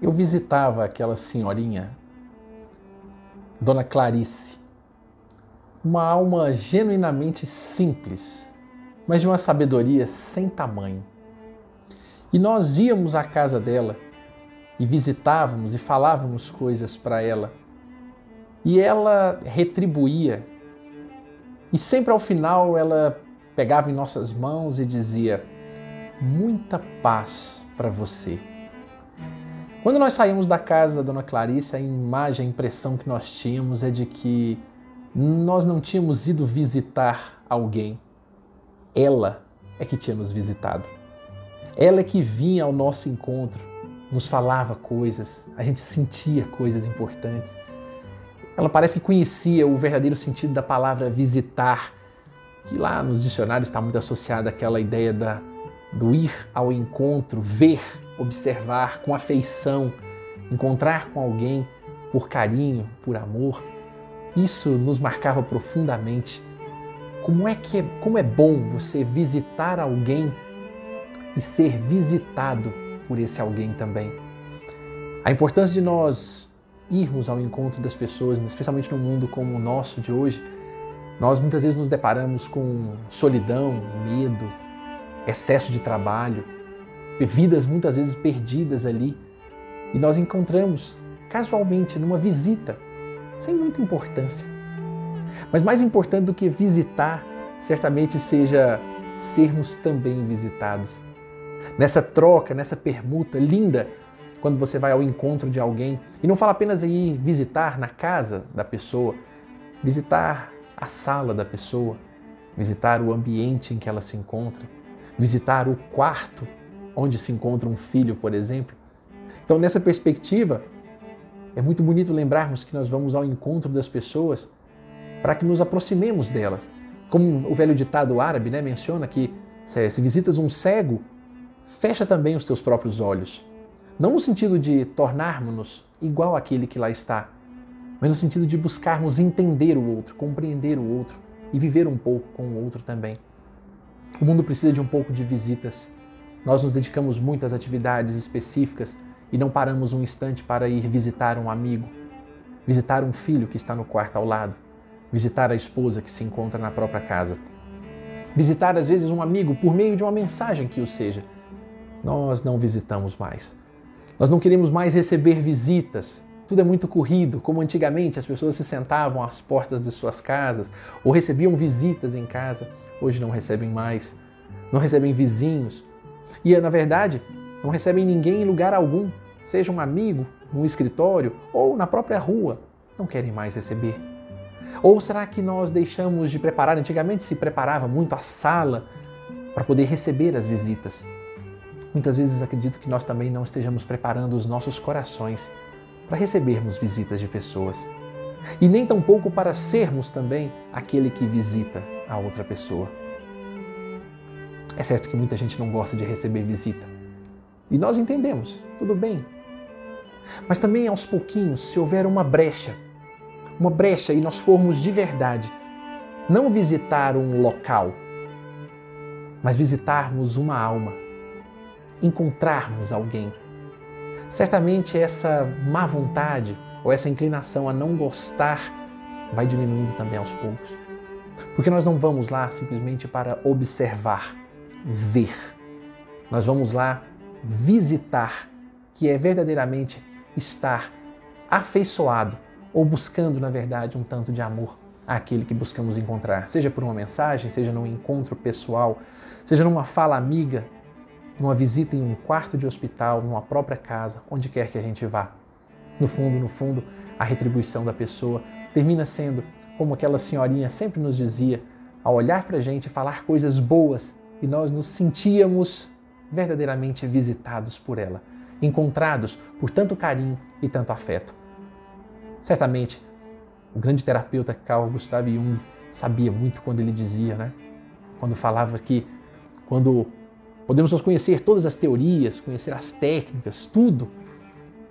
eu visitava aquela senhorinha, Dona Clarice, uma alma genuinamente simples, mas de uma sabedoria sem tamanho. E nós íamos à casa dela e visitávamos e falávamos coisas para ela. E ela retribuía. E sempre ao final ela pegava em nossas mãos e dizia: Muita paz para você. Quando nós saímos da casa da dona Clarice, a imagem, a impressão que nós tínhamos é de que nós não tínhamos ido visitar alguém. Ela é que tinha nos visitado. Ela é que vinha ao nosso encontro, nos falava coisas, a gente sentia coisas importantes. Ela parece que conhecia o verdadeiro sentido da palavra visitar, que lá nos dicionários está muito associada àquela ideia da, do ir ao encontro, ver observar com afeição, encontrar com alguém por carinho, por amor. Isso nos marcava profundamente. Como é que é, como é bom você visitar alguém e ser visitado por esse alguém também. A importância de nós irmos ao encontro das pessoas, especialmente num mundo como o nosso de hoje, nós muitas vezes nos deparamos com solidão, medo, excesso de trabalho, vidas muitas vezes perdidas ali. E nós encontramos casualmente numa visita, sem muita importância. Mas mais importante do que visitar, certamente seja sermos também visitados. Nessa troca, nessa permuta linda, quando você vai ao encontro de alguém, e não fala apenas em ir visitar na casa da pessoa, visitar a sala da pessoa, visitar o ambiente em que ela se encontra, visitar o quarto onde se encontra um filho, por exemplo. Então, nessa perspectiva, é muito bonito lembrarmos que nós vamos ao encontro das pessoas para que nos aproximemos delas. Como o velho ditado árabe né, menciona que se visitas um cego, fecha também os teus próprios olhos. Não no sentido de tornarmos-nos igual àquele que lá está, mas no sentido de buscarmos entender o outro, compreender o outro e viver um pouco com o outro também. O mundo precisa de um pouco de visitas nós nos dedicamos muito às atividades específicas e não paramos um instante para ir visitar um amigo, visitar um filho que está no quarto ao lado, visitar a esposa que se encontra na própria casa, visitar às vezes um amigo por meio de uma mensagem que o seja. Nós não visitamos mais. Nós não queremos mais receber visitas. Tudo é muito corrido, como antigamente as pessoas se sentavam às portas de suas casas ou recebiam visitas em casa. Hoje não recebem mais. Não recebem vizinhos, e, na verdade, não recebem ninguém em lugar algum, seja um amigo, no escritório ou na própria rua. Não querem mais receber. Ou será que nós deixamos de preparar? Antigamente se preparava muito a sala para poder receber as visitas. Muitas vezes acredito que nós também não estejamos preparando os nossos corações para recebermos visitas de pessoas. E nem tampouco para sermos também aquele que visita a outra pessoa. É certo que muita gente não gosta de receber visita. E nós entendemos, tudo bem. Mas também aos pouquinhos, se houver uma brecha, uma brecha e nós formos de verdade, não visitar um local, mas visitarmos uma alma, encontrarmos alguém. Certamente essa má vontade ou essa inclinação a não gostar vai diminuindo também aos poucos. Porque nós não vamos lá simplesmente para observar, ver. Nós vamos lá visitar, que é verdadeiramente estar afeiçoado ou buscando, na verdade, um tanto de amor àquele que buscamos encontrar, seja por uma mensagem, seja num encontro pessoal, seja numa fala amiga, numa visita em um quarto de hospital, numa própria casa, onde quer que a gente vá. No fundo, no fundo, a retribuição da pessoa termina sendo como aquela senhorinha sempre nos dizia, ao olhar para a gente falar coisas boas e nós nos sentíamos verdadeiramente visitados por ela, encontrados por tanto carinho e tanto afeto. Certamente, o grande terapeuta Carl Gustav Jung sabia muito quando ele dizia, né? Quando falava que quando podemos nos conhecer todas as teorias, conhecer as técnicas, tudo,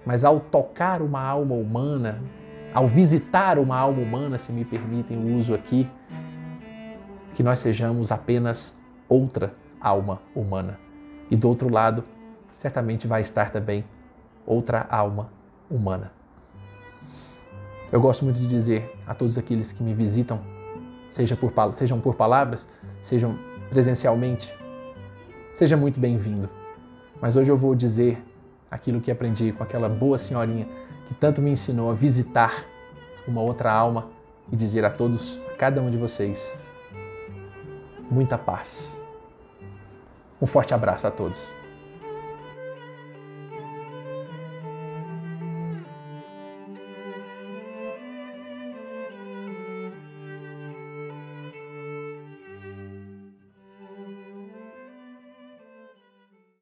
mas ao tocar uma alma humana, ao visitar uma alma humana, se me permitem o uso aqui, que nós sejamos apenas outra alma humana. E do outro lado, certamente vai estar também outra alma humana. Eu gosto muito de dizer a todos aqueles que me visitam, seja por, sejam por palavras, sejam presencialmente, seja muito bem-vindo. Mas hoje eu vou dizer aquilo que aprendi com aquela boa senhorinha que tanto me ensinou a visitar uma outra alma e dizer a todos, a cada um de vocês, muita paz. Um forte abraço a todos.